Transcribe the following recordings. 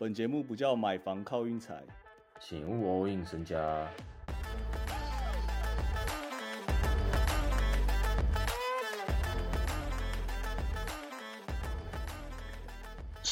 本节目不叫买房靠运财，请勿 all in 身家。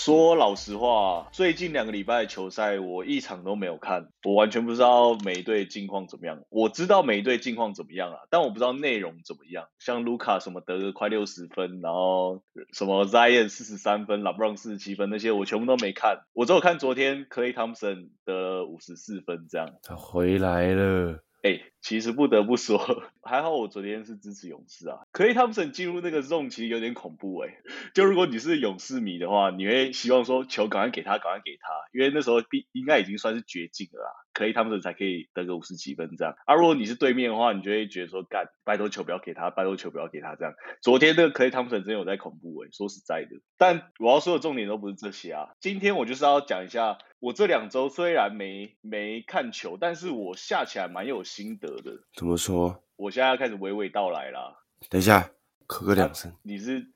说老实话，最近两个礼拜的球赛我一场都没有看，我完全不知道每队近况怎么样。我知道每队近况怎么样啊，但我不知道内容怎么样。像卢卡什么得个快六十分，然后什么 Zion 四十三分，拉布朗四十七分那些，我全部都没看。我只有看昨天 Clay Thompson 得五十四分这样。他回来了。哎，其实不得不说，还好我昨天是支持勇士啊。可以汤普森进入那个 zone 其实有点恐怖哎。就如果你是勇士迷的话，你会希望说球赶快给他，赶快给他，因为那时候必应该已经算是绝境了啦。可以，他们才可以得个五十几分这样。啊，如果你是对面的话，你就会觉得说，干，拜托球不要给他，拜托球不要给他这样。昨天那个可以，汤普森真有在恐怖诶，说实在的。但我要说的重点都不是这些啊。今天我就是要讲一下，我这两周虽然没没看球，但是我下起来蛮有心得的。怎么说？我现在要开始娓娓道来啦。等一下，咳个两声。你是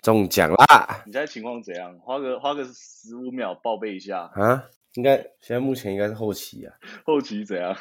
中奖啦？你现在情况怎样？花个花个十五秒报备一下啊。应该现在目前应该是后期啊，后期怎样？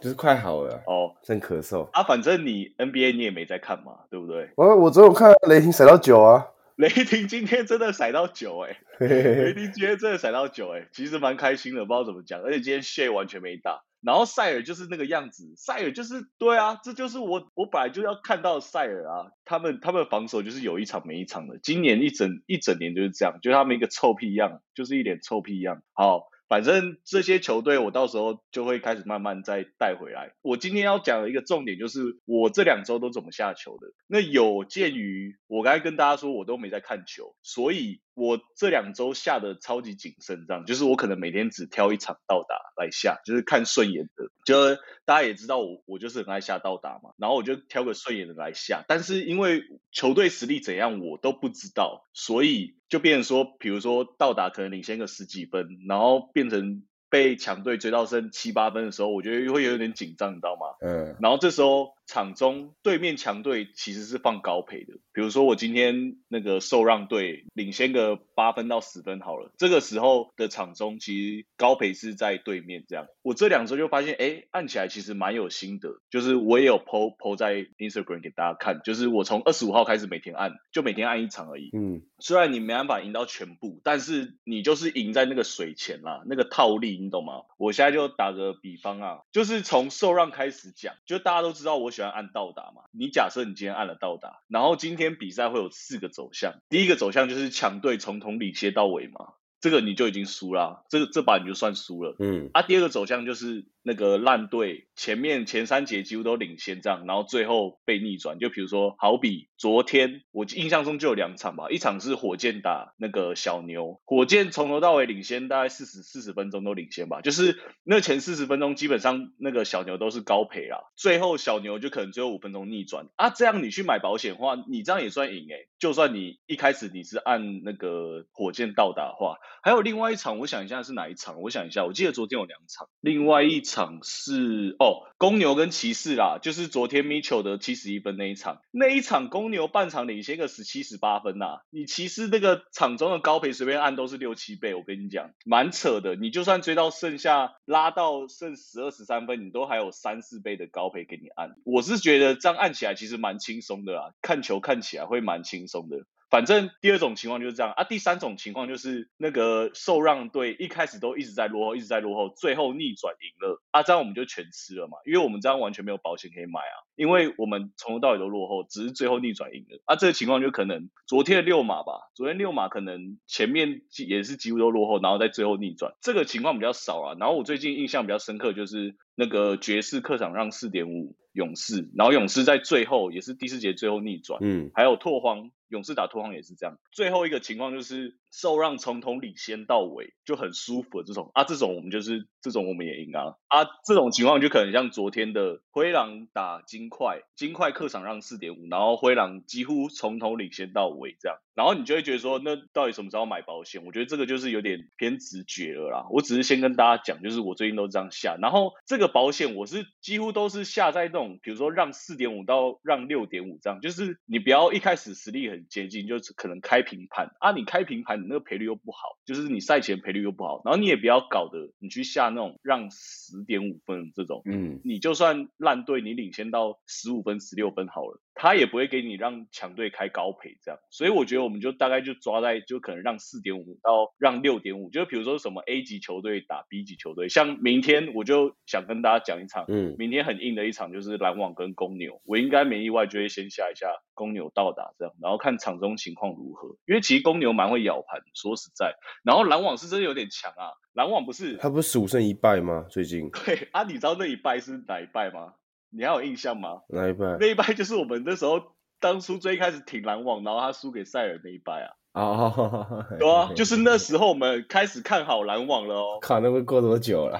就是快好了哦，正咳嗽啊。反正你 NBA 你也没在看嘛，对不对？我我只有看雷霆甩到九啊，雷霆今天真的甩到九哎，雷霆今天真的甩到九哎，其实蛮开心的，不知道怎么讲。而且今天 Shay 完全没打，然后塞尔就是那个样子，塞尔就是对啊，这就是我我本来就要看到塞尔啊，他们他们防守就是有一场没一场的，今年一整一整年就是这样，就他们一个臭屁样，就是一脸臭屁样，好。反正这些球队，我到时候就会开始慢慢再带回来。我今天要讲的一个重点就是，我这两周都怎么下球的。那有鉴于我刚才跟大家说，我都没在看球，所以。我这两周下的超级谨慎，这样就是我可能每天只挑一场到达来下，就是看顺眼的。就大家也知道我，我就是很爱下到达嘛，然后我就挑个顺眼的来下。但是因为球队实力怎样我都不知道，所以就变成说，比如说到达可能领先个十几分，然后变成。被强队追到剩七八分的时候，我觉得会有点紧张，你知道吗？嗯。然后这时候场中对面强队其实是放高赔的，比如说我今天那个受让队领先个八分到十分好了，这个时候的场中其实高赔是在对面这样。我这两周就发现，哎，按起来其实蛮有心得，就是我也有 PO PO 在 Instagram 给大家看，就是我从二十五号开始每天按，就每天按一场而已。嗯。虽然你没办法赢到全部，但是你就是赢在那个水钱啦，那个套利。你懂吗？我现在就打个比方啊，就是从受让开始讲，就大家都知道我喜欢按到达嘛。你假设你今天按了到达，然后今天比赛会有四个走向，第一个走向就是强队从头领先到尾嘛，这个你就已经输了，这个这把你就算输了。嗯，啊，第二个走向就是。那个烂队前面前三节几乎都领先这样，然后最后被逆转。就比如说，好比昨天我印象中就有两场吧，一场是火箭打那个小牛，火箭从头到尾领先大概四十四十分钟都领先吧，就是那前四十分钟基本上那个小牛都是高赔啦，最后小牛就可能最后五分钟逆转啊，这样你去买保险的话，你这样也算赢诶。就算你一开始你是按那个火箭到达话，还有另外一场，我想一下是哪一场？我想一下，我记得昨天有两场，另外一场。是哦，公牛跟骑士啦，就是昨天 Mitchell 的七十一分那一场，那一场公牛半场领先个十七十八分呐，你骑士那个场中的高赔随便按都是六七倍，我跟你讲，蛮扯的。你就算追到剩下拉到剩十二十三分，你都还有三四倍的高赔给你按。我是觉得这样按起来其实蛮轻松的啊，看球看起来会蛮轻松的。反正第二种情况就是这样啊，第三种情况就是那个受让队一开始都一直在落后，一直在落后，最后逆转赢了啊，这样我们就全吃了嘛，因为我们这样完全没有保险可以买啊，因为我们从头到尾都落后，只是最后逆转赢了啊，这个情况就可能昨天的六马吧，昨天六马可能前面也是几乎都落后，然后在最后逆转，这个情况比较少啊。然后我最近印象比较深刻就是那个爵士客场让四点五勇士，然后勇士在最后也是第四节最后逆转，嗯，还有拓荒。勇士打拓荒也是这样，最后一个情况就是受让从头领先到尾就很舒服的这种。啊，这种我们就是这种我们也赢啊。啊，这种情况就可能像昨天的灰狼打金块，金块客场让四点五，然后灰狼几乎从头领先到尾这样，然后你就会觉得说，那到底什么时候买保险？我觉得这个就是有点偏直觉了啦。我只是先跟大家讲，就是我最近都这样下，然后这个保险我是几乎都是下在那种，比如说让四点五到让六点五这样，就是你不要一开始实力很。接近，就是可能开平盘啊，你开平盘，你那个赔率又不好，就是你赛前赔率又不好，然后你也不要搞得你去下那种让十点五分这种，嗯，你就算烂队，你领先到十五分、十六分好了，他也不会给你让强队开高赔这样，所以我觉得我们就大概就抓在就可能让四点五到让六点五，就是比如说什么 A 级球队打 B 级球队，像明天我就想跟大家讲一场，嗯明天很硬的一场就是篮网跟公牛，我应该没意外就会先下一下公牛到达这样，然后看场中情况如何，因为其实公牛蛮会咬盘，说实在，然后篮网是真的有点强啊，篮网不是他不是十五胜一败吗？最近 对啊，你知道那一败是哪一败吗？你还有印象吗？哪一败？那一败就是我们那时候当初最开始挺篮网，然后他输给塞尔那一败啊，哦，对啊，就是那时候我们开始看好篮网了哦，靠，那会过多久了？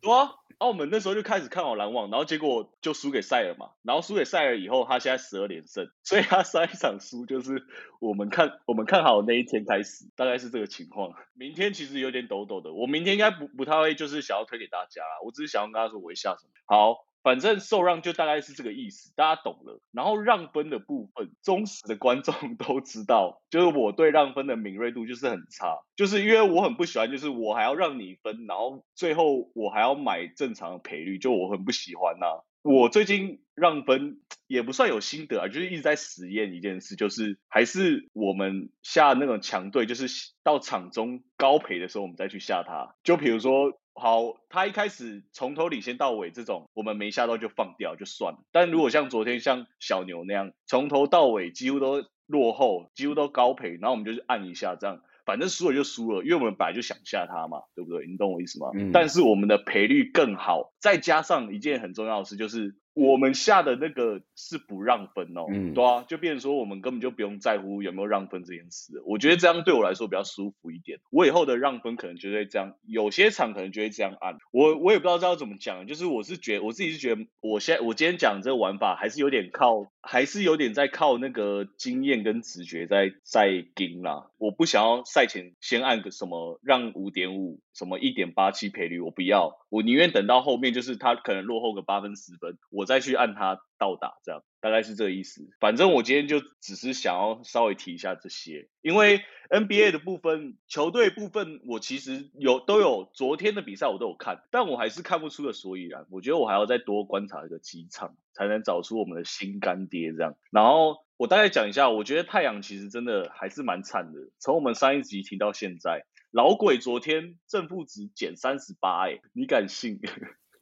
对啊，啊我们那时候就开始看好篮网，然后结果就输给塞尔嘛，然后输给塞尔以后，他现在十二连胜，所以他上一场输就是我们看我们看好的那一天开始，大概是这个情况。明天其实有点抖抖的，我明天应该不不太会就是想要推给大家啦，我只是想要跟他说我会下什么。好。反正受让就大概是这个意思，大家懂了。然后让分的部分，忠实的观众 都知道，就是我对让分的敏锐度就是很差，就是因为我很不喜欢，就是我还要让你分，然后最后我还要买正常的赔率，就我很不喜欢呐、我最近让分也不算有心得啊，就是一直在实验一件事，就是还是我们下那种强队，就是到场中高赔的时候，我们再去下它。就比如说，好，他一开始从头领先到尾这种，我们没吓到就放掉就算了。但如果像昨天像小牛那样，从头到尾几乎都落后，几乎都高赔，然后我们就是按一下这样。反正输了就输了，因为我们本来就想吓他嘛，对不对？你懂我意思吗？嗯但是我们的赔率更好，再加上一件很重要的事，就是我们下的那个是不让分哦，嗯对啊，就变成说我们根本就不用在乎有没有让分这件事。我觉得这样对我来说比较舒服一点。我以后的让分可能就会这样，有些场可能就会这样按。我我也不知道这要怎么讲，就是我是觉得我自己是觉得，我现在我今天讲这个玩法还是有点靠，还是有点在靠那个经验跟直觉在在盯啦。我不想要赛前先按个什么让五点五，什么一点八七赔率，我不要，我宁愿等到后面就是他可能落后个八分十分，我再去按他倒打，这样大概是这个意思。反正我今天就只是想要稍微提一下这些，因为 NBA 的部分，球队部分我其实有都有昨天的比赛我都有看，但我还是看不出个所以然。我觉得我还要再多观察一个几场，才能找出我们的新干爹这样。然后我大概讲一下，我觉得太阳其实真的还是蛮惨的，从我们上一集提到现在。老鬼昨天正负值减三十八，哎，你敢信？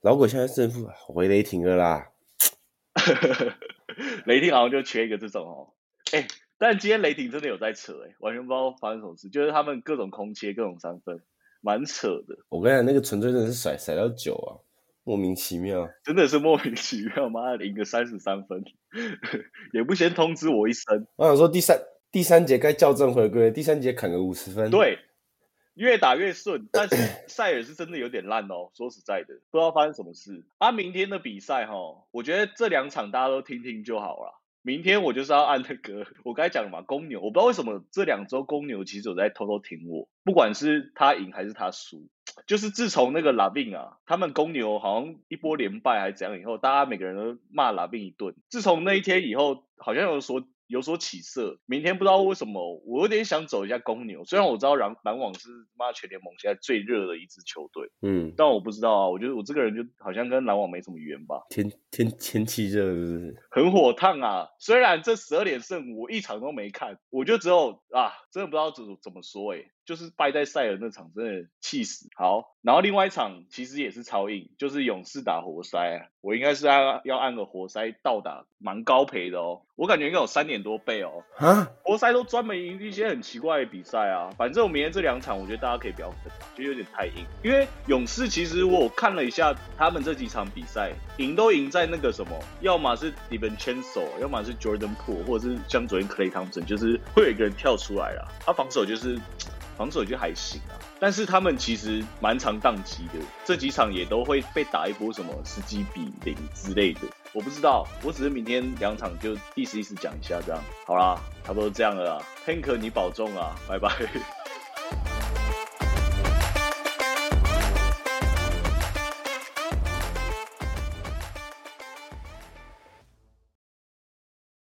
老鬼现在胜负回雷霆了啦，雷霆好像就缺一个这种哦，哎，但今天雷霆真的有在扯，哎，完全不知道发生什么事，就是他们各种空切，各种三分，蛮扯的，我跟你讲，那个纯粹真的是甩甩到九啊，莫名其妙。真的是莫名其妙，妈的赢个三十三分，也不先通知我一声，我想说第三第三节该校正回归，第三节砍个五十分。，对，越打越顺，但是塞尔是真的有点烂哦。说实在的，不知道发生什么事。啊，明天的比赛哈，我觉得这两场大家都听听就好了。明天我就是要按那个我刚才讲了嘛，公牛，我不知道为什么这两周公牛其实有在偷偷挺我，不管是他赢还是他输，就是自从那个拉宾啊，他们公牛好像一波连败还是怎样以后，大家每个人都骂拉宾一顿。自从那一天以后，好像有所有所起色。明天不知道为什么，我有点想走一下公牛。虽然我知道篮篮网是妈全联盟现在最热的一支球队，嗯，但我不知道啊。我觉得我这个人就好像跟篮网没什么缘吧，天天天气热是不是？很火烫啊。虽然这十二连胜我一场都没看，我就只有啊，真的不知道怎么怎么说诶、就是败在塞尔那场真的气死。好，然后另外一场其实也是超硬，就是勇士打活塞啊，我应该是要要按个活塞倒打蛮高赔的哦，我感觉应该有三点多倍哦。啊，活塞都专门赢一些很奇怪的比赛啊。反正我明天这两场，我觉得大家可以不要分，就有点太硬。因为勇士其实我看了一下他们这几场比赛，赢都赢在在那个什么，要么是 d i v i n c h e n z o 要么是 Jordan pool 或者是像昨天 Clay Thompson，就是会有一个人跳出来啦。他防守就是防守就还行啊。但是他们其实蛮常宕机的，这几场也都会被打一波什么十几比零之类的，我不知道，我只是明天两场就意思意思讲一下这样，好啦，差不多这样了啦，Tank 你保重啊，拜拜。